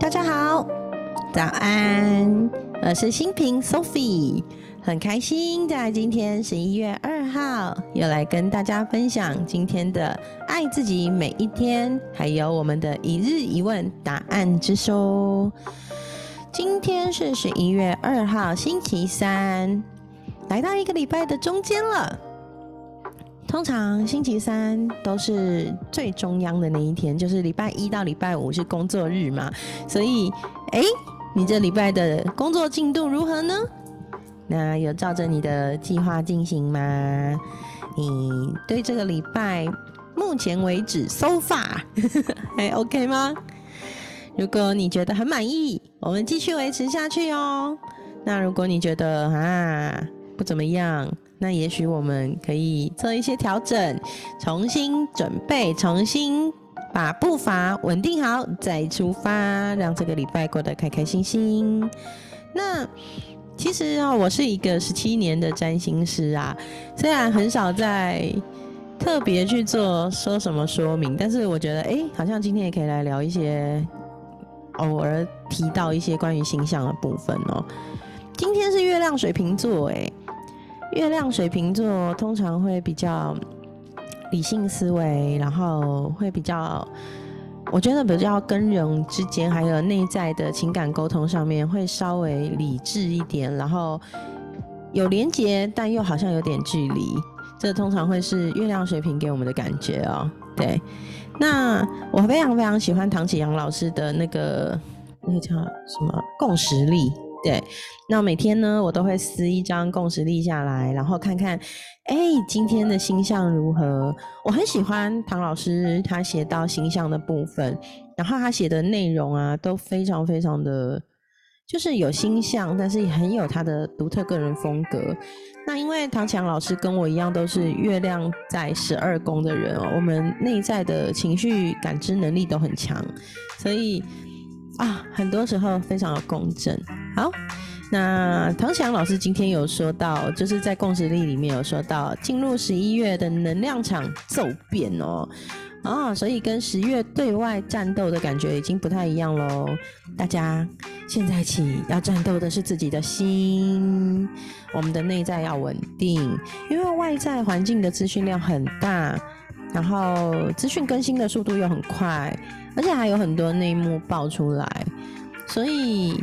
大家好，早安，我是新平 Sophie，很开心在今天十一月二号又来跟大家分享今天的爱自己每一天，还有我们的一日一问答案之书。今天是十一月二号，星期三，来到一个礼拜的中间了。通常星期三都是最中央的那一天，就是礼拜一到礼拜五是工作日嘛。所以，哎，你这礼拜的工作进度如何呢？那有照着你的计划进行吗？你对这个礼拜目前为止 so far 还 OK 吗？如果你觉得很满意，我们继续维持下去哦。那如果你觉得啊不怎么样，那也许我们可以做一些调整，重新准备，重新把步伐稳定好，再出发，让这个礼拜过得开开心心。那其实啊，我是一个十七年的占星师啊，虽然很少在特别去做说什么说明，但是我觉得，哎，好像今天也可以来聊一些偶尔提到一些关于形象的部分哦。今天是月亮水瓶座，哎。月亮水瓶座通常会比较理性思维，然后会比较，我觉得比较跟人之间还有内在的情感沟通上面会稍微理智一点，然后有连结，但又好像有点距离。这通常会是月亮水瓶给我们的感觉哦。对，那我非常非常喜欢唐启阳老师的那个那个叫什么共识力。对，那每天呢，我都会撕一张共识立下来，然后看看，哎，今天的星象如何？我很喜欢唐老师他写到星象的部分，然后他写的内容啊，都非常非常的，就是有星象，但是也很有他的独特个人风格。那因为唐强老师跟我一样都是月亮在十二宫的人哦，我们内在的情绪感知能力都很强，所以。啊，很多时候非常的共振。好，那唐翔老师今天有说到，就是在共识力里面有说到，进入十一月的能量场骤变哦，啊，所以跟十月对外战斗的感觉已经不太一样喽。大家现在起要战斗的是自己的心，我们的内在要稳定，因为外在环境的资讯量很大，然后资讯更新的速度又很快。而且还有很多内幕爆出来，所以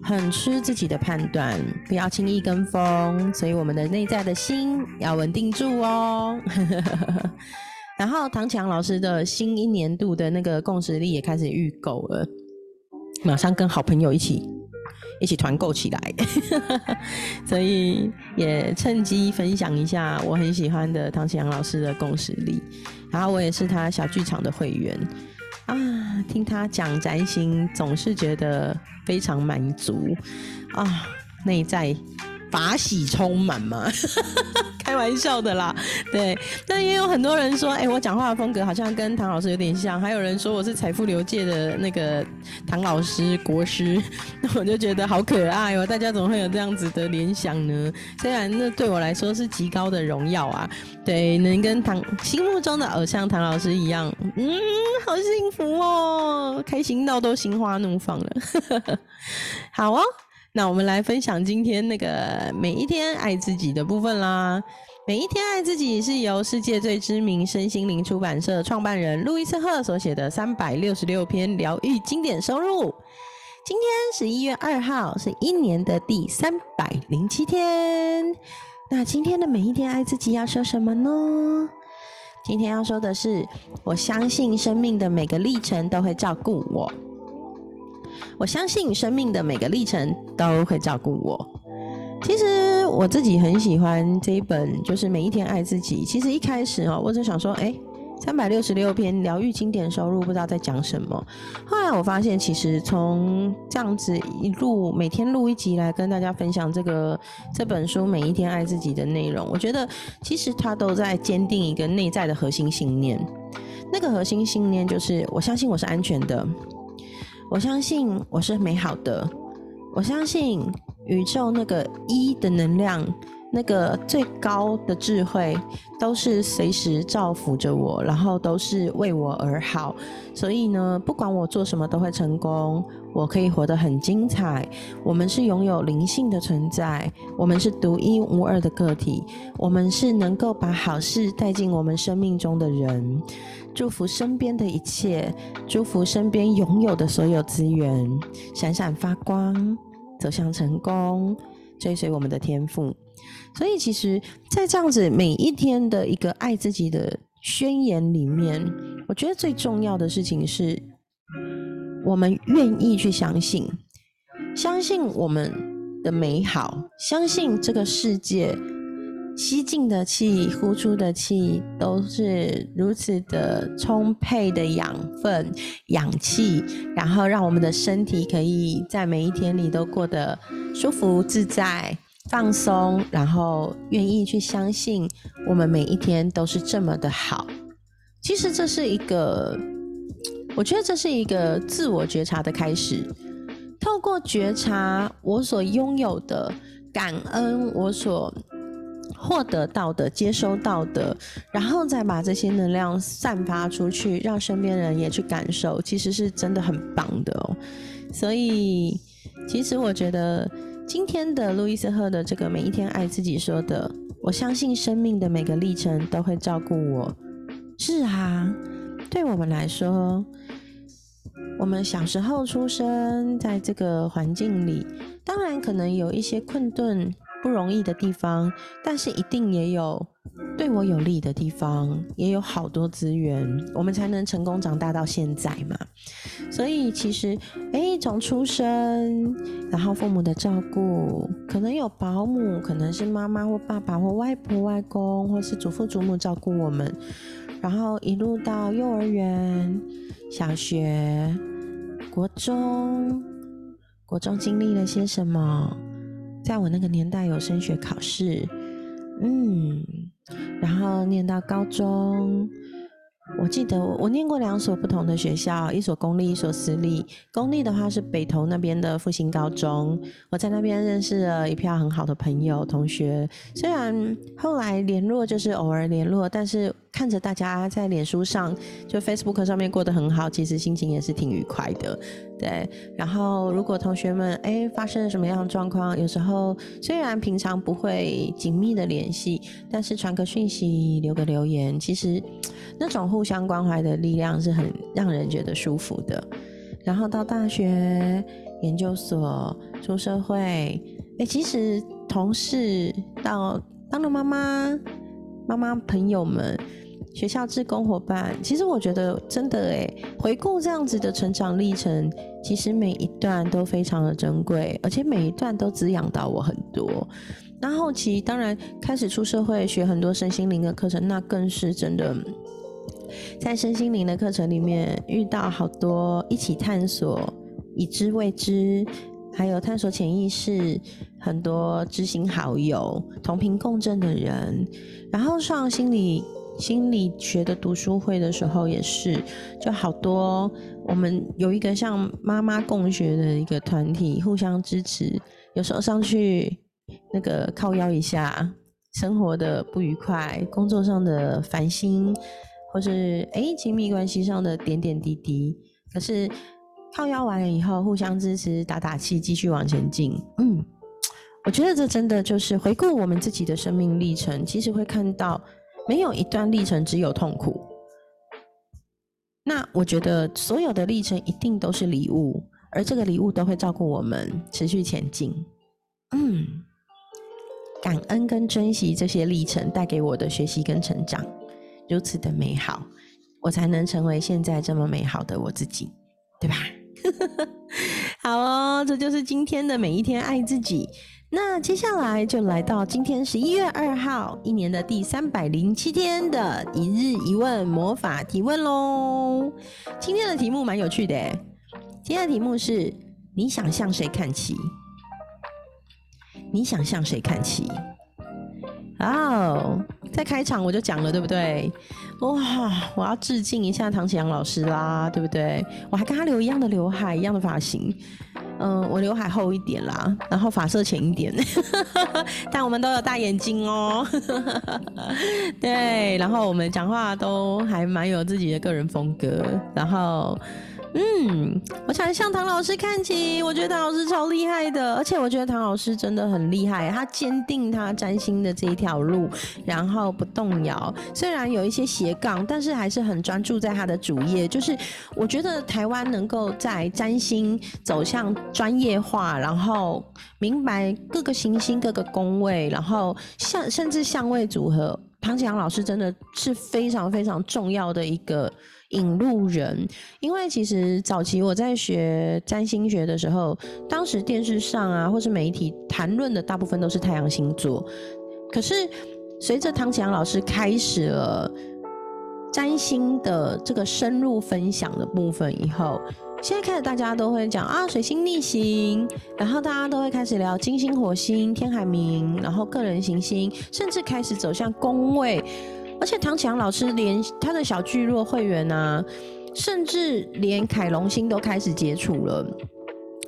很吃自己的判断，不要轻易跟风。所以我们的内在的心要稳定住哦。然后唐强老师的新一年度的那个共识力也开始预购了，马上跟好朋友一起一起团购起来。所以也趁机分享一下我很喜欢的唐强老师的共识力，然后我也是他小剧场的会员。啊，听他讲宅心，总是觉得非常满足。啊，内在法喜充满嘛，开玩笑的啦。对，那也有很多人说，哎，我讲话的风格好像跟唐老师有点像，还有人说我是财富流界的那个唐老师国师，那 我就觉得好可爱哦。大家怎么会有这样子的联想呢？虽然那对我来说是极高的荣耀啊。对，能跟唐心目中的偶像唐老师一样，嗯，好幸福哦，开心到都心花怒放了。好哦，那我们来分享今天那个每一天爱自己的部分啦。每一天爱自己是由世界最知名身心灵出版社创办人路易斯赫所写的三百六十六篇疗愈经典收录。今天十一月二号是一年的第三百零七天。那今天的每一天爱自己要说什么呢？今天要说的是，我相信生命的每个历程都会照顾我。我相信生命的每个历程都会照顾我。其实我自己很喜欢这一本，就是每一天爱自己。其实一开始哦，我就想说，哎。三百六十六篇疗愈经典收入，不知道在讲什么。后来我发现，其实从这样子一路每天录一集来跟大家分享这个这本书每一天爱自己的内容，我觉得其实它都在坚定一个内在的核心信念。那个核心信念就是：我相信我是安全的，我相信我是美好的，我相信宇宙那个一的能量。那个最高的智慧，都是随时造福着我，然后都是为我而好。所以呢，不管我做什么都会成功，我可以活得很精彩。我们是拥有灵性的存在，我们是独一无二的个体，我们是能够把好事带进我们生命中的人。祝福身边的一切，祝福身边拥有的所有资源闪闪发光，走向成功，追随我们的天赋。所以，其实，在这样子每一天的一个爱自己的宣言里面，我觉得最重要的事情是，我们愿意去相信，相信我们的美好，相信这个世界吸进的气、呼出的气都是如此的充沛的养分、氧气，然后让我们的身体可以在每一天里都过得舒服自在。放松，然后愿意去相信，我们每一天都是这么的好。其实这是一个，我觉得这是一个自我觉察的开始。透过觉察我所拥有的，感恩我所获得到的、接收到的，然后再把这些能量散发出去，让身边人也去感受，其实是真的很棒的哦。所以，其实我觉得。今天的路易斯赫的这个每一天爱自己说的，我相信生命的每个历程都会照顾我。是啊，对我们来说，我们小时候出生在这个环境里，当然可能有一些困顿。不容易的地方，但是一定也有对我有利的地方，也有好多资源，我们才能成功长大到现在嘛。所以其实，哎，从出生，然后父母的照顾，可能有保姆，可能是妈妈或爸爸或外婆外公，或是祖父祖母照顾我们，然后一路到幼儿园、小学、国中，国中经历了些什么？在我那个年代有升学考试，嗯，然后念到高中。我记得我念过两所不同的学校，一所公立，一所私立。公立的话是北投那边的复兴高中，我在那边认识了一票很好的朋友同学。虽然后来联络就是偶尔联络，但是看着大家在脸书上就 Facebook 上面过得很好，其实心情也是挺愉快的。对，然后如果同学们哎发生了什么样的状况，有时候虽然平常不会紧密的联系，但是传个讯息、留个留言，其实那种互相关怀的力量是很让人觉得舒服的。然后到大学、研究所、出社会，哎，其实同事到当了妈妈、妈妈朋友们。学校志工伙伴，其实我觉得真的诶，回顾这样子的成长历程，其实每一段都非常的珍贵，而且每一段都滋养到我很多。那后期当然开始出社会，学很多身心灵的课程，那更是真的，在身心灵的课程里面遇到好多一起探索已知未知，还有探索潜意识，很多知心好友、同频共振的人，然后上心理。心理学的读书会的时候也是，就好多我们有一个像妈妈共学的一个团体，互相支持。有时候上去那个靠腰一下，生活的不愉快，工作上的烦心，或是哎亲密关系上的点点滴滴，可是靠腰完了以后，互相支持，打打气，继续往前进。嗯，我觉得这真的就是回顾我们自己的生命历程，其实会看到。没有一段历程只有痛苦，那我觉得所有的历程一定都是礼物，而这个礼物都会照顾我们持续前进。嗯，感恩跟珍惜这些历程带给我的学习跟成长，如此的美好，我才能成为现在这么美好的我自己，对吧？好哦，这就是今天的每一天爱自己。那接下来就来到今天十一月二号，一年的第三百零七天的一日一问魔法提问喽。今天的题目蛮有趣的，今天的题目是：你想向谁看齐？你想向谁看齐？哦，在开场我就讲了，对不对？哇，我要致敬一下唐启阳老师啦，对不对？我还跟他留一样的刘海，一样的发型。嗯，我刘海厚一点啦，然后发色浅一点，但我们都有大眼睛哦。对，然后我们讲话都还蛮有自己的个人风格，然后。嗯，我想向唐老师看齐。我觉得唐老师超厉害的，而且我觉得唐老师真的很厉害。他坚定他占星的这一条路，然后不动摇。虽然有一些斜杠，但是还是很专注在他的主业。就是我觉得台湾能够在占星走向专业化，然后明白各个行星、各个宫位，然后相甚至相位组合，唐启阳老师真的是非常非常重要的一个。引路人，因为其实早期我在学占星学的时候，当时电视上啊，或是媒体谈论的大部分都是太阳星座。可是随着唐启阳老师开始了占星的这个深入分享的部分以后，现在开始大家都会讲啊水星逆行，然后大家都会开始聊金星、火星、天海冥，然后个人行星，甚至开始走向宫位。而且唐强老师连他的小聚落会员啊，甚至连凯龙星都开始接触了。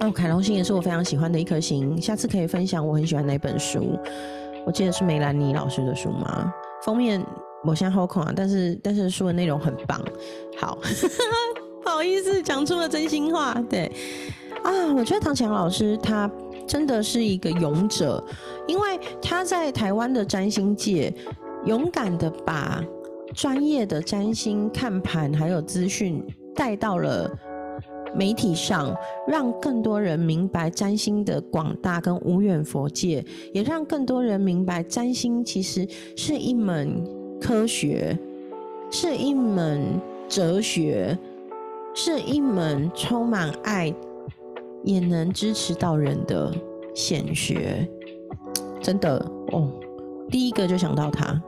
哦，凯龙星也是我非常喜欢的一颗星，下次可以分享我很喜欢哪本书。我记得是梅兰妮老师的书吗？封面我现在好看啊，但是但是书的内容很棒。好，好意思讲出了真心话。对啊，我觉得唐强老师他真的是一个勇者，因为他在台湾的占星界。勇敢的把专业的占星看盘还有资讯带到了媒体上，让更多人明白占星的广大跟无远佛界，也让更多人明白占星其实是一门科学，是一门哲学，是一门充满爱也能支持到人的显学。真的哦，第一个就想到他。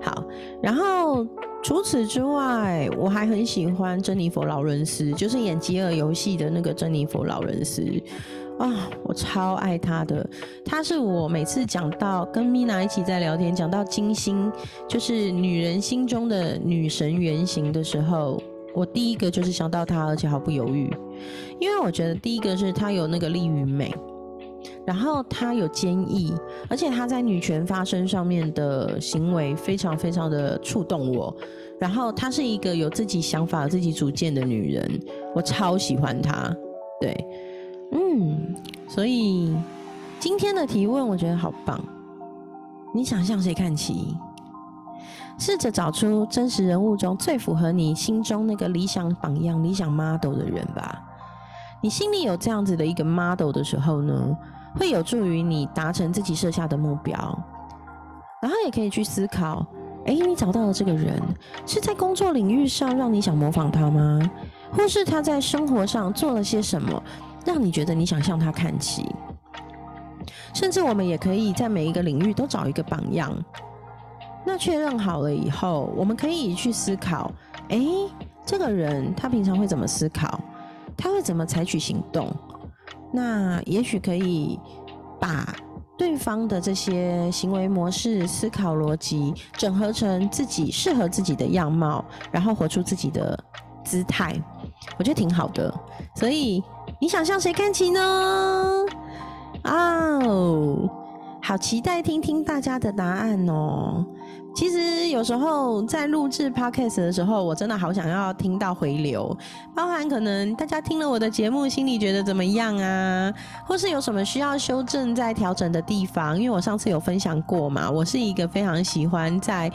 好，然后除此之外，我还很喜欢珍妮佛劳伦斯，就是演《饥饿游戏》的那个珍妮佛劳伦斯啊，我超爱她的。她是我每次讲到跟米娜一起在聊天，讲到金星，就是女人心中的女神原型的时候，我第一个就是想到她，而且毫不犹豫，因为我觉得第一个是她有那个力与美。然后她有坚毅，而且她在女权发声上面的行为非常非常的触动我。然后她是一个有自己想法、自己主见的女人，我超喜欢她。对，嗯，所以今天的提问我觉得好棒。你想向谁看齐？试着找出真实人物中最符合你心中那个理想榜样、理想 model 的人吧。你心里有这样子的一个 model 的时候呢？会有助于你达成自己设下的目标，然后也可以去思考：哎，你找到的这个人是在工作领域上让你想模仿他吗？或是他在生活上做了些什么，让你觉得你想向他看齐？甚至我们也可以在每一个领域都找一个榜样。那确认好了以后，我们可以去思考：哎，这个人他平常会怎么思考？他会怎么采取行动？那也许可以把对方的这些行为模式、思考逻辑整合成自己适合自己的样貌，然后活出自己的姿态，我觉得挺好的。所以你想向谁看齐呢？哦，好期待听听大家的答案哦。其实有时候在录制 podcast 的时候，我真的好想要听到回流，包含可能大家听了我的节目，心里觉得怎么样啊？或是有什么需要修正、在调整的地方？因为我上次有分享过嘛，我是一个非常喜欢在。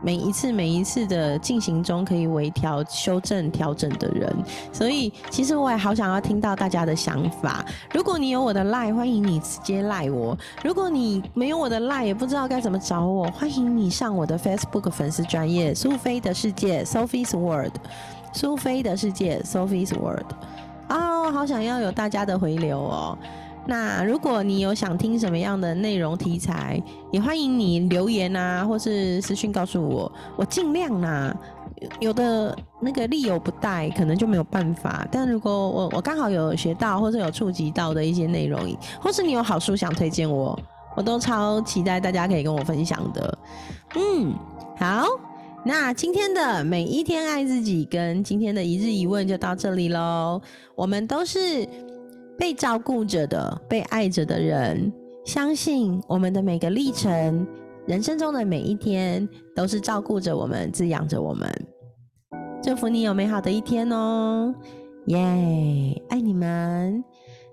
每一次每一次的进行中，可以微调、修正、调整的人，所以其实我也好想要听到大家的想法。如果你有我的 line，欢迎你直接赖我；如果你没有我的 line，也不知道该怎么找我，欢迎你上我的 Facebook 粉丝专业苏菲的世界 Sophie's World，苏菲的世界 Sophie's World。啊，好想要有大家的回流哦。那如果你有想听什么样的内容题材，也欢迎你留言啊，或是私讯告诉我，我尽量啦。有的那个力有不带，可能就没有办法。但如果我我刚好有学到或者有触及到的一些内容，或是你有好书想推荐我，我都超期待大家可以跟我分享的。嗯，好，那今天的每一天爱自己跟今天的一日一问就到这里喽。我们都是。被照顾着的、被爱着的人。相信我们的每个历程，人生中的每一天，都是照顾着我们、滋养着我们。祝福你有美好的一天哦！耶，爱你们。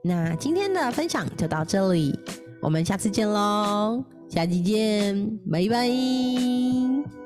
那今天的分享就到这里，我们下次见喽！下期见，拜拜。